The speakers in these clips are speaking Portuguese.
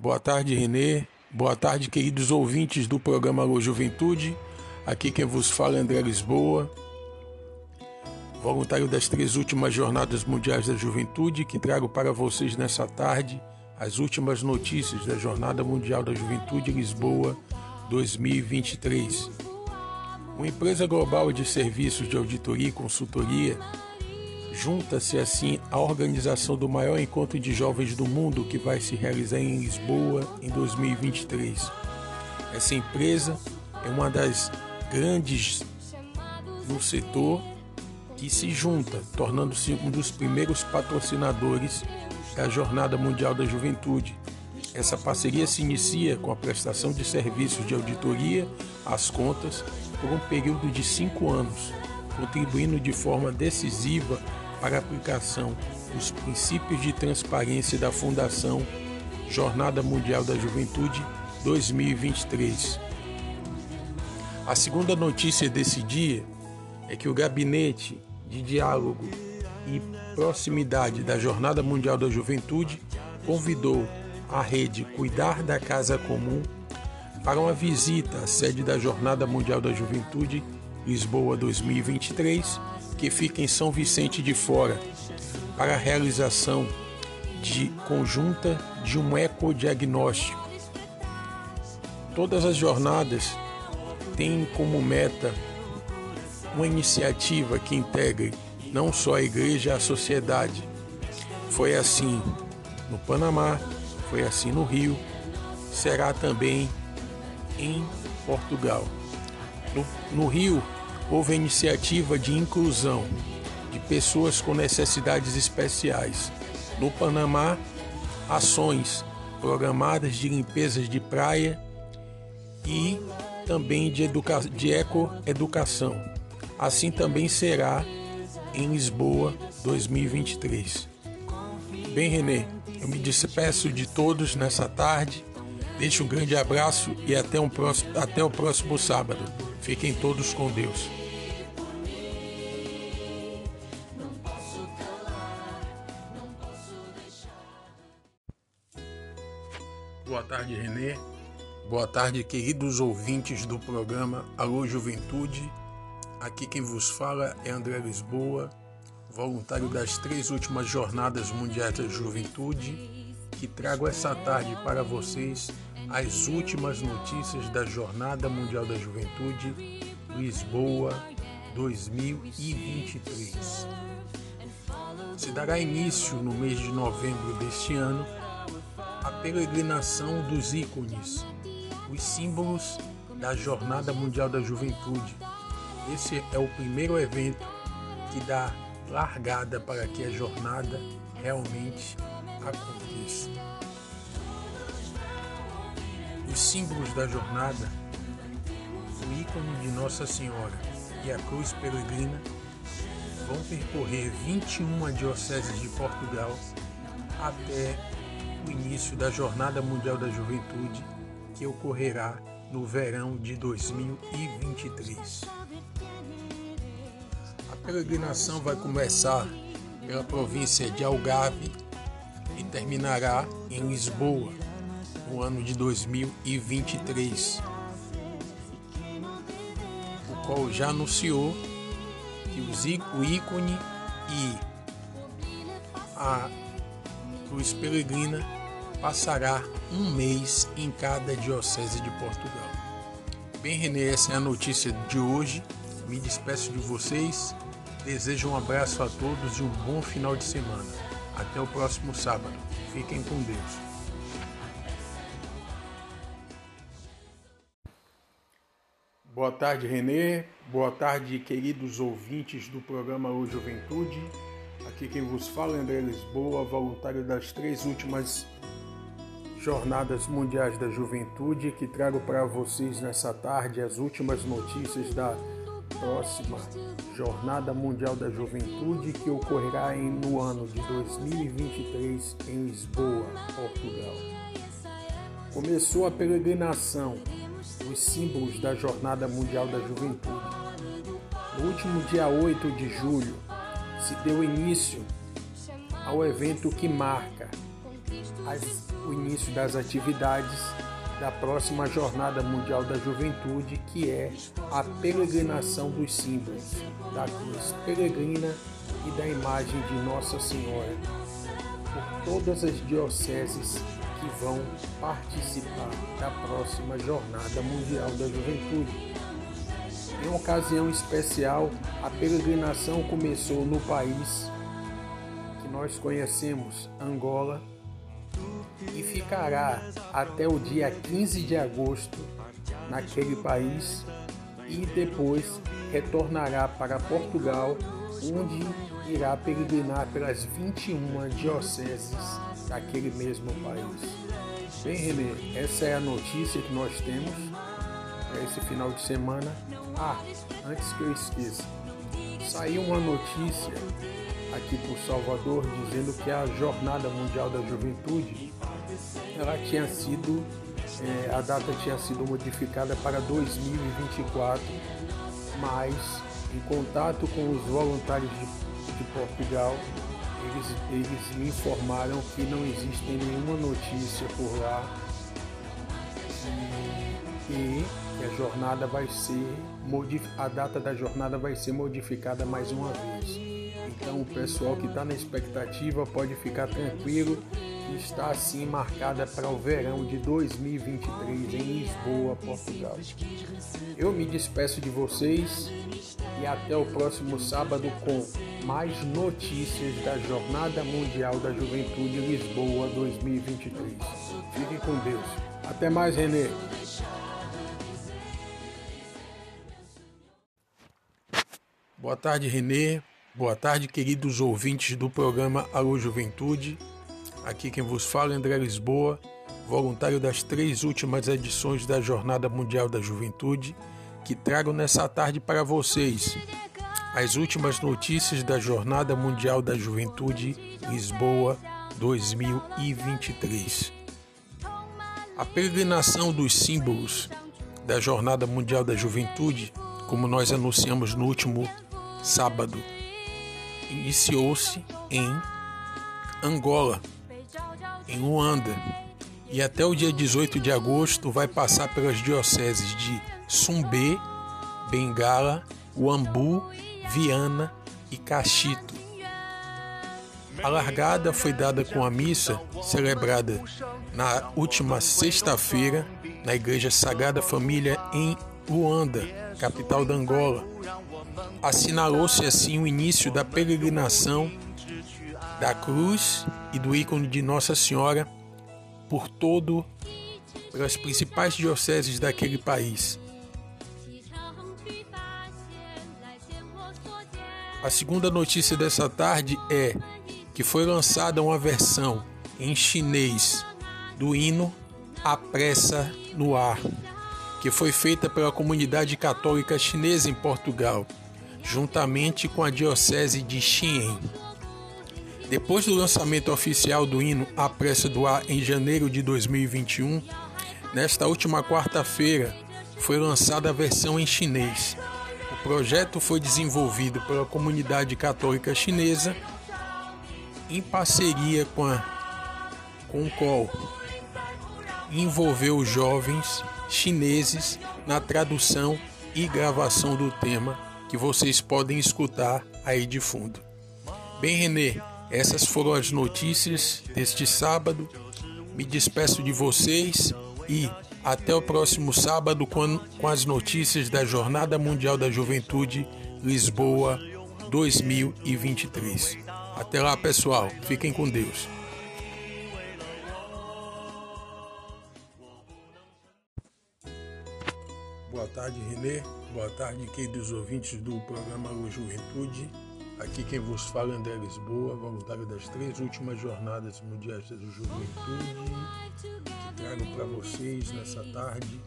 Boa tarde, Renê. Boa tarde, queridos ouvintes do programa Alô Juventude. Aqui quem vos fala é André Lisboa, voluntário das três últimas Jornadas Mundiais da Juventude, que trago para vocês nessa tarde as últimas notícias da Jornada Mundial da Juventude Lisboa 2023. Uma empresa global de serviços de auditoria e consultoria junta-se assim à organização do maior encontro de jovens do mundo que vai se realizar em Lisboa em 2023. Essa empresa é uma das grandes no setor que se junta, tornando-se um dos primeiros patrocinadores da Jornada Mundial da Juventude. Essa parceria se inicia com a prestação de serviços de auditoria às contas por um período de cinco anos, contribuindo de forma decisiva para a aplicação dos princípios de transparência da Fundação Jornada Mundial da Juventude 2023. A segunda notícia desse dia é que o Gabinete de Diálogo e Proximidade da Jornada Mundial da Juventude convidou a rede Cuidar da Casa Comum para uma visita à sede da Jornada Mundial da Juventude Lisboa 2023, que fica em São Vicente de Fora, para a realização de conjunta de um ecodiagnóstico. Todas as jornadas têm como meta uma iniciativa que integre não só a igreja, a sociedade. Foi assim no Panamá, foi assim no Rio, será também em Portugal. No, no Rio, houve a iniciativa de inclusão de pessoas com necessidades especiais. No Panamá, ações programadas de limpezas de praia e também de, educa de ecoeducação. Assim também será em Lisboa 2023. Bem, Renê, eu me despeço de todos nessa tarde. Deixo um grande abraço e até, um próximo, até o próximo sábado. Fiquem todos com Deus. Tarde, Renê. Boa tarde, queridos ouvintes do programa Alô Juventude. Aqui quem vos fala é André Lisboa, voluntário das três últimas Jornadas Mundiais da Juventude, que trago essa tarde para vocês as últimas notícias da Jornada Mundial da Juventude Lisboa 2023. Se dará início no mês de novembro deste ano a peregrinação dos ícones, os símbolos da Jornada Mundial da Juventude. Esse é o primeiro evento que dá largada para que a jornada realmente aconteça. Os símbolos da jornada, o ícone de Nossa Senhora e a cruz peregrina vão percorrer 21 dioceses de Portugal até o início da Jornada Mundial da Juventude, que ocorrerá no verão de 2023. A peregrinação vai começar pela província de Algarve e terminará em Lisboa no ano de 2023, o qual já anunciou que o ícone e a cruz peregrina passará um mês em cada diocese de Portugal. Bem, Renê, essa é a notícia de hoje. Me despeço de vocês. Desejo um abraço a todos e um bom final de semana. Até o próximo sábado. Fiquem com Deus. Boa tarde, Renê. Boa tarde, queridos ouvintes do programa O Juventude. Aqui quem vos fala é André Lisboa, voluntário das três últimas Jornadas Mundiais da Juventude, que trago para vocês nessa tarde as últimas notícias da próxima Jornada Mundial da Juventude, que ocorrerá no ano de 2023 em Lisboa, Portugal. Começou a peregrinação os símbolos da Jornada Mundial da Juventude. No último dia 8 de julho, se deu início ao evento que marca as, o início das atividades da próxima Jornada Mundial da Juventude, que é a peregrinação dos símbolos, da cruz peregrina e da imagem de Nossa Senhora, por todas as dioceses que vão participar da próxima Jornada Mundial da Juventude. Em uma ocasião especial, a peregrinação começou no país que nós conhecemos, Angola, e ficará até o dia 15 de agosto naquele país e depois retornará para Portugal, onde irá peregrinar pelas 21 dioceses daquele mesmo país. Bem, Renê, essa é a notícia que nós temos para esse final de semana. Ah, antes que eu esqueça, saiu uma notícia aqui por Salvador dizendo que a Jornada Mundial da Juventude ela tinha sido é, a data tinha sido modificada para 2024, mas em contato com os voluntários de, de Portugal, eles, eles me informaram que não existe nenhuma notícia por lá e, e que a jornada vai ser a data da jornada vai ser modificada mais uma vez. Então o pessoal que está na expectativa pode ficar tranquilo está assim marcada para o verão de 2023 em Lisboa, Portugal. Eu me despeço de vocês e até o próximo sábado com mais notícias da Jornada Mundial da Juventude Lisboa 2023. Fiquem com Deus. Até mais, Renê. Boa tarde, Renê. Boa tarde, queridos ouvintes do programa Alô Juventude. Aqui quem vos fala é André Lisboa, voluntário das três últimas edições da Jornada Mundial da Juventude, que trago nessa tarde para vocês as últimas notícias da Jornada Mundial da Juventude Lisboa 2023. A peregrinação dos símbolos da Jornada Mundial da Juventude, como nós anunciamos no último sábado, iniciou-se em Angola, em Luanda, e até o dia 18 de agosto vai passar pelas dioceses de Sumbê, Bengala, Uambu, Viana e Cachito. A largada foi dada com a missa celebrada na última sexta-feira na Igreja Sagrada Família em Luanda, capital da Angola. Assinalou-se assim o início da peregrinação da cruz e do ícone de Nossa Senhora por todo pelas principais dioceses daquele país. A segunda notícia dessa tarde é que foi lançada uma versão em chinês do hino A Pressa no Ar, que foi feita pela comunidade católica chinesa em Portugal, juntamente com a diocese de Xi'an. Depois do lançamento oficial do hino A Pressa do Ar em janeiro de 2021, nesta última quarta-feira foi lançada a versão em chinês. O projeto foi desenvolvido pela comunidade católica chinesa em parceria com, a, com o COL e envolveu jovens chineses na tradução e gravação do tema que vocês podem escutar aí de fundo. Bem, Renê, essas foram as notícias deste sábado. Me despeço de vocês e até o próximo sábado com, com as notícias da Jornada Mundial da Juventude Lisboa 2023. Até lá, pessoal. Fiquem com Deus. Boa tarde, Renê. Boa tarde, queridos ouvintes do programa Juventude. Aqui quem vos fala é André Lisboa, voluntário das três últimas jornadas mundiais da juventude, que trago para vocês nessa tarde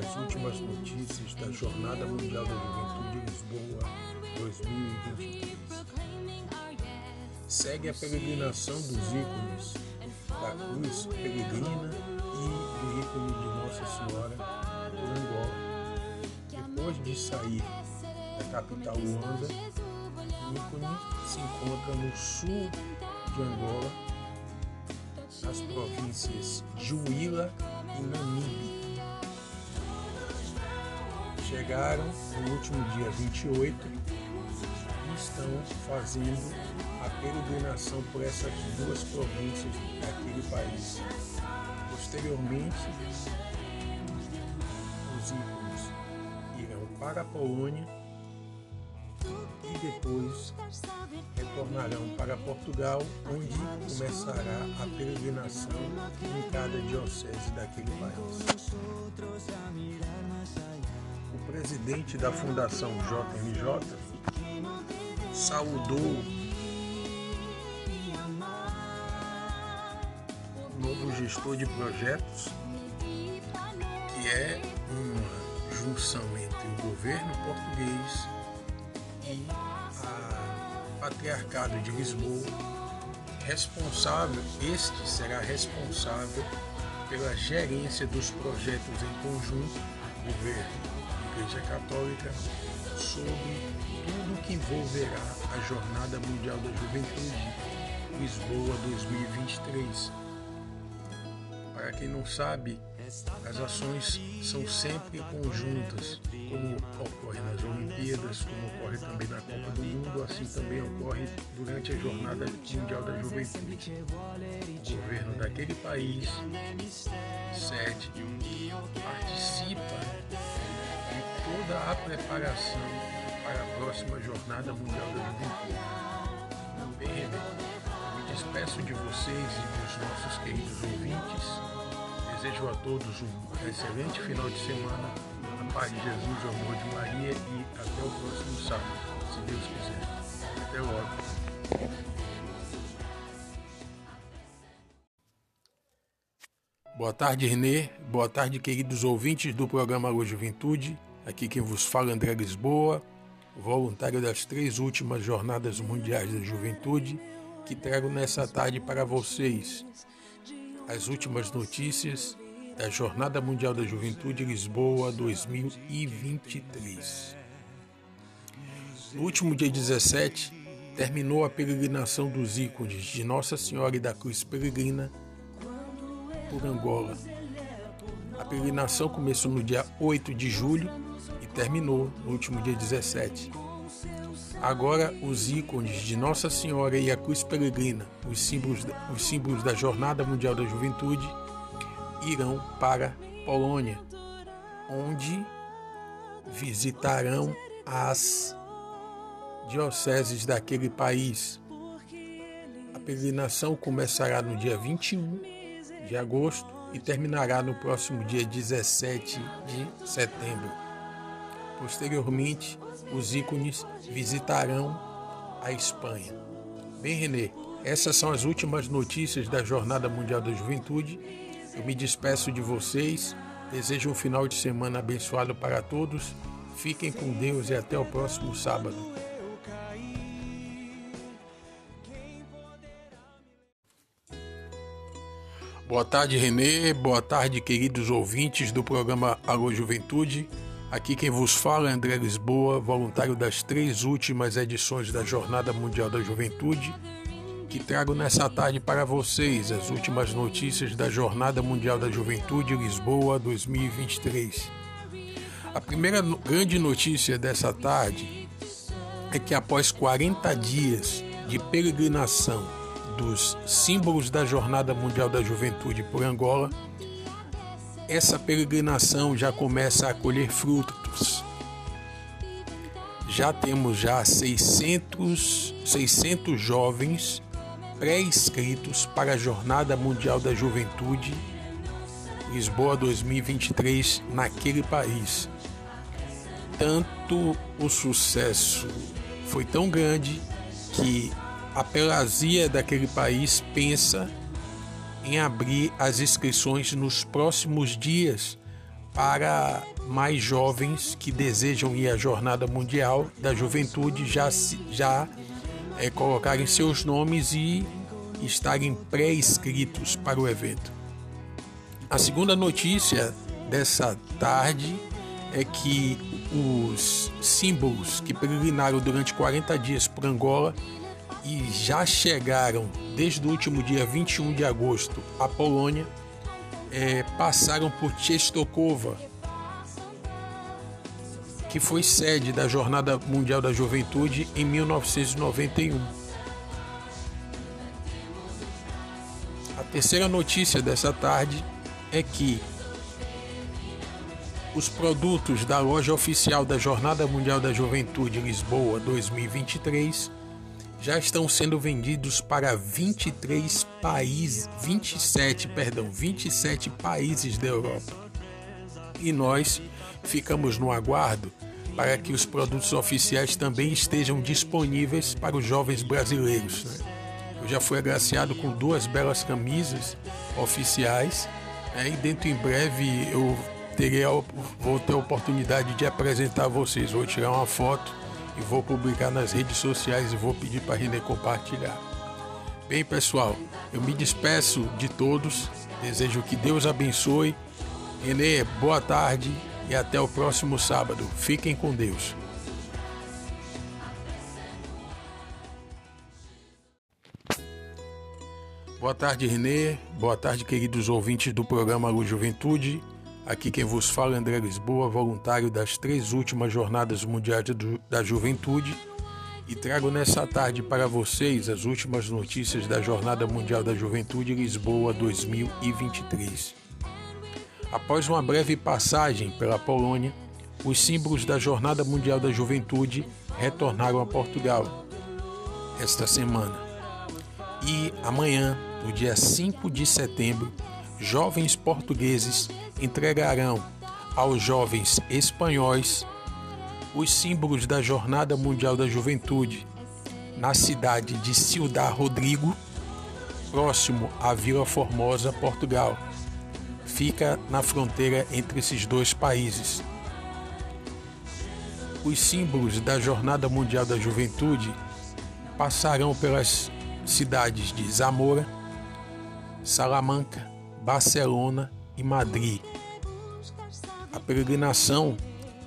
as últimas notícias da Jornada Mundial da Juventude Lisboa 2023. Segue a peregrinação dos ícones da cruz peregrina e do ícone de Nossa Senhora. Depois de sair da capital Luanda, ícone se encontra no sul de Angola nas províncias de Huila e Namibe. Chegaram no último dia 28 e estão fazendo a peregrinação por essas duas províncias daquele país. Posteriormente, os ícones para a Polônia e depois retornarão para Portugal, onde começará a peregrinação em cada diocese daquele país. O presidente da Fundação JMJ saudou o novo gestor de projetos, que é junção entre o governo português e a Patriarcado de Lisboa, responsável, este será responsável pela gerência dos projetos em conjunto, governo e Igreja Católica, sobre tudo que envolverá a Jornada Mundial da Juventude Lisboa 2023. Para quem não sabe, as ações são sempre conjuntas, como ocorre nas Olimpíadas, como ocorre também na Copa do Mundo, assim também ocorre durante a Jornada Mundial da Juventude. O governo daquele país sede participa de toda a preparação para a próxima Jornada Mundial da Juventude. Bem, me despeço de vocês e dos nossos queridos ouvintes Desejo a todos um excelente final de semana. A paz de Jesus, o amor de Maria e até o próximo sábado, se Deus quiser. Até logo. Boa tarde, Renê. Boa tarde, queridos ouvintes do programa Alô Juventude. Aqui quem vos fala é André Lisboa, voluntário das três últimas Jornadas Mundiais da Juventude, que trago nessa tarde para vocês as últimas notícias da Jornada Mundial da Juventude Lisboa 2023. No último dia 17, terminou a peregrinação dos ícones de Nossa Senhora e da Cruz Peregrina por Angola. A peregrinação começou no dia 8 de julho e terminou no último dia 17. Agora, os ícones de Nossa Senhora e a Cruz Peregrina, os símbolos, os símbolos da Jornada Mundial da Juventude, irão para Polônia, onde visitarão as dioceses daquele país. A peregrinação começará no dia 21 de agosto e terminará no próximo dia 17 de setembro. Posteriormente, os ícones visitarão a Espanha. Bem, Renê, essas são as últimas notícias da Jornada Mundial da Juventude. Eu me despeço de vocês, desejo um final de semana abençoado para todos. Fiquem com Deus e até o próximo sábado. Boa tarde, Renê. Boa tarde, queridos ouvintes do programa Alô Juventude. Aqui quem vos fala é André Lisboa, voluntário das três últimas edições da Jornada Mundial da Juventude, que trago nessa tarde para vocês as últimas notícias da Jornada Mundial da Juventude Lisboa 2023. A primeira grande notícia dessa tarde é que após 40 dias de peregrinação dos símbolos da Jornada Mundial da Juventude por Angola, essa peregrinação já começa a colher frutos. Já temos já 600, 600 jovens pré-inscritos para a Jornada Mundial da Juventude Lisboa 2023 naquele país. Tanto o sucesso foi tão grande que a pelazia daquele país pensa em abrir as inscrições nos próximos dias para mais jovens que desejam ir à Jornada Mundial da Juventude já, já é, colocarem seus nomes e estarem pré-inscritos para o evento. A segunda notícia dessa tarde é que os símbolos que peregrinaram durante 40 dias por Angola e já chegaram desde o último dia 21 de agosto à Polônia, é, passaram por Częstochowa, que foi sede da Jornada Mundial da Juventude em 1991. A terceira notícia dessa tarde é que os produtos da loja oficial da Jornada Mundial da Juventude Lisboa 2023 já estão sendo vendidos para 23 países, 27, perdão, 27 países da Europa. E nós ficamos no aguardo para que os produtos oficiais também estejam disponíveis para os jovens brasileiros. Né? Eu já fui agraciado com duas belas camisas oficiais né? e dentro em breve eu terei a, vou ter a oportunidade de apresentar a vocês. Vou tirar uma foto e vou publicar nas redes sociais e vou pedir para Renê compartilhar. Bem, pessoal, eu me despeço de todos, desejo que Deus abençoe. Renê, boa tarde e até o próximo sábado. Fiquem com Deus. Boa tarde, Renê. Boa tarde, queridos ouvintes do programa Luz Juventude. Aqui quem vos fala é André Lisboa, voluntário das três últimas Jornadas Mundiais da Juventude, e trago nessa tarde para vocês as últimas notícias da Jornada Mundial da Juventude Lisboa 2023. Após uma breve passagem pela Polônia, os símbolos da Jornada Mundial da Juventude retornaram a Portugal esta semana. E amanhã, no dia 5 de setembro, jovens portugueses entregarão aos jovens espanhóis os símbolos da Jornada Mundial da Juventude na cidade de Ciudad Rodrigo, próximo à Vila Formosa, Portugal. Fica na fronteira entre esses dois países. Os símbolos da Jornada Mundial da Juventude passarão pelas cidades de Zamora, Salamanca, Barcelona e Madrid. A peregrinação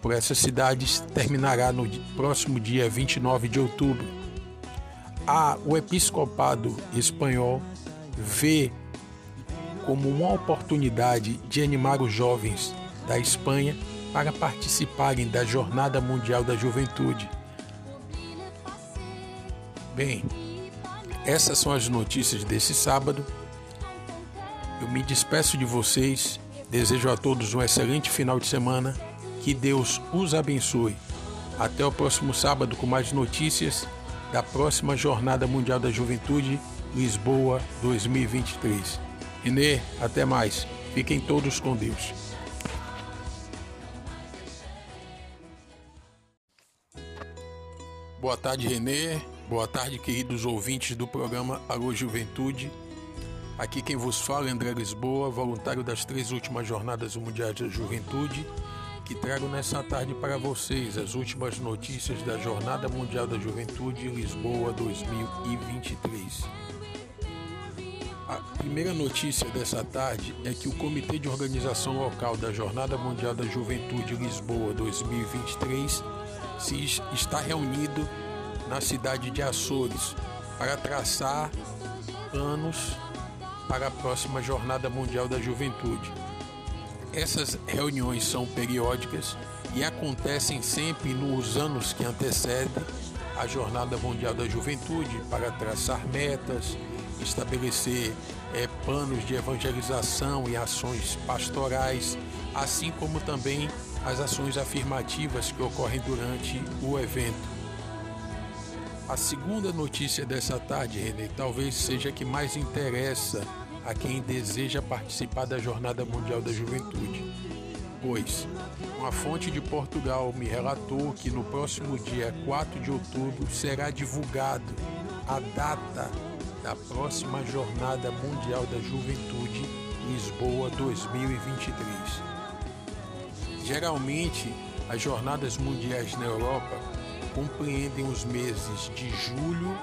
por essas cidades terminará no próximo dia 29 de outubro. A, o episcopado espanhol vê como uma oportunidade de animar os jovens da Espanha para participarem da Jornada Mundial da Juventude. Bem, essas são as notícias desse sábado. Eu me despeço de vocês Desejo a todos um excelente final de semana. Que Deus os abençoe. Até o próximo sábado com mais notícias da próxima Jornada Mundial da Juventude Lisboa 2023. Renê, até mais. Fiquem todos com Deus. Boa tarde, Renê. Boa tarde, queridos ouvintes do programa Alô Juventude. Aqui quem vos fala é André Lisboa, voluntário das três últimas Jornadas Mundiais da Juventude, que trago nessa tarde para vocês as últimas notícias da Jornada Mundial da Juventude Lisboa 2023. A primeira notícia dessa tarde é que o Comitê de Organização Local da Jornada Mundial da Juventude Lisboa 2023 se está reunido na cidade de Açores para traçar planos para a próxima Jornada Mundial da Juventude. Essas reuniões são periódicas e acontecem sempre nos anos que antecedem a Jornada Mundial da Juventude para traçar metas, estabelecer é, planos de evangelização e ações pastorais, assim como também as ações afirmativas que ocorrem durante o evento. A segunda notícia dessa tarde, René, talvez seja a que mais interessa a quem deseja participar da Jornada Mundial da Juventude. Pois, uma fonte de Portugal me relatou que no próximo dia 4 de outubro será divulgado a data da próxima Jornada Mundial da Juventude Lisboa 2023. Geralmente, as jornadas mundiais na Europa compreendem os meses de julho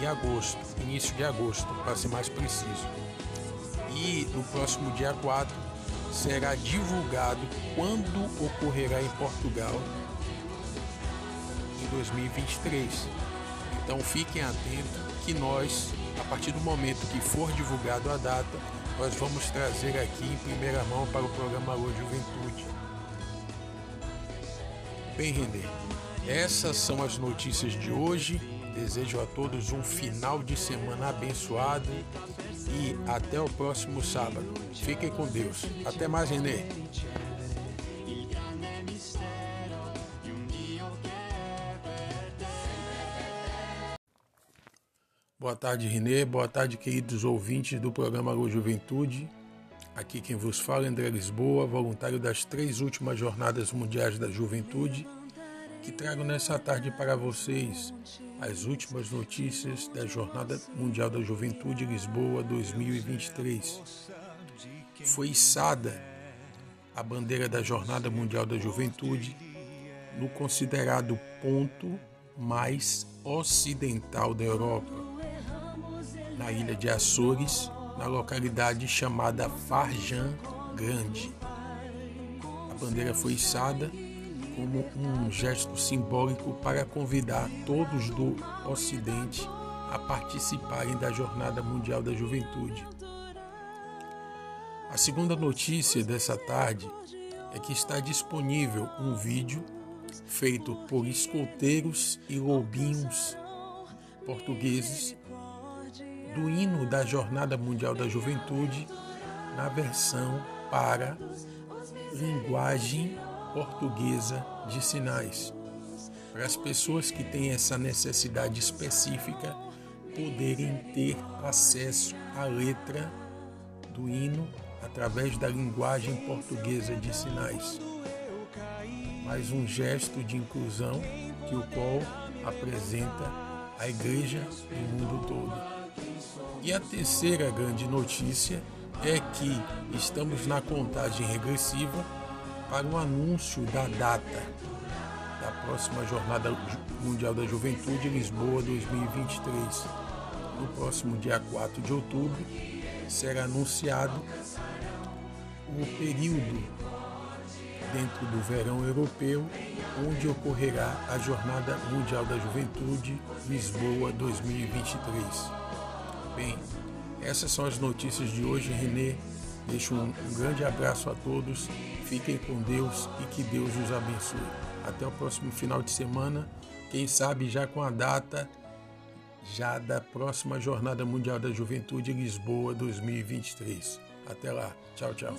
e agosto, início de agosto, para ser mais preciso e no próximo dia 4 será divulgado quando ocorrerá em Portugal em 2023. Então fiquem atentos que nós, a partir do momento que for divulgado a data, nós vamos trazer aqui em primeira mão para o programa Alô Juventude. Bem, Renê, essas são as notícias de hoje. Desejo a todos um final de semana abençoado e até o próximo sábado. Fiquem com Deus. Até mais, Renê. Boa tarde, Renê. Boa tarde, queridos ouvintes do programa Alô Juventude. Aqui quem vos fala é André Lisboa, voluntário das três últimas Jornadas Mundiais da Juventude, que trago nessa tarde para vocês as últimas notícias da Jornada Mundial da Juventude Lisboa 2023. Foi içada a bandeira da Jornada Mundial da Juventude no considerado ponto mais ocidental da Europa na ilha de Açores, na localidade chamada Farjan Grande. A bandeira foi içada como um gesto simbólico para convidar todos do Ocidente a participarem da Jornada Mundial da Juventude. A segunda notícia dessa tarde é que está disponível um vídeo feito por escoteiros e lobinhos portugueses do hino da Jornada Mundial da Juventude na versão para linguagem portuguesa de sinais. Para as pessoas que têm essa necessidade específica poderem ter acesso à letra do hino através da linguagem portuguesa de sinais. Mais um gesto de inclusão que o qual apresenta a igreja no mundo todo. E a terceira grande notícia é que estamos na contagem regressiva para o anúncio da data da próxima Jornada Mundial da Juventude Lisboa 2023. No próximo dia 4 de outubro será anunciado o período dentro do verão europeu, onde ocorrerá a Jornada Mundial da Juventude Lisboa 2023. Bem, essas são as notícias de hoje, Renê. Deixo um, grande abraço a todos. Fiquem com Deus e que Deus os abençoe. Até o próximo final de semana. Quem sabe já com a data já da próxima Jornada Mundial da Juventude Lisboa 2023. Até lá. Tchau, tchau.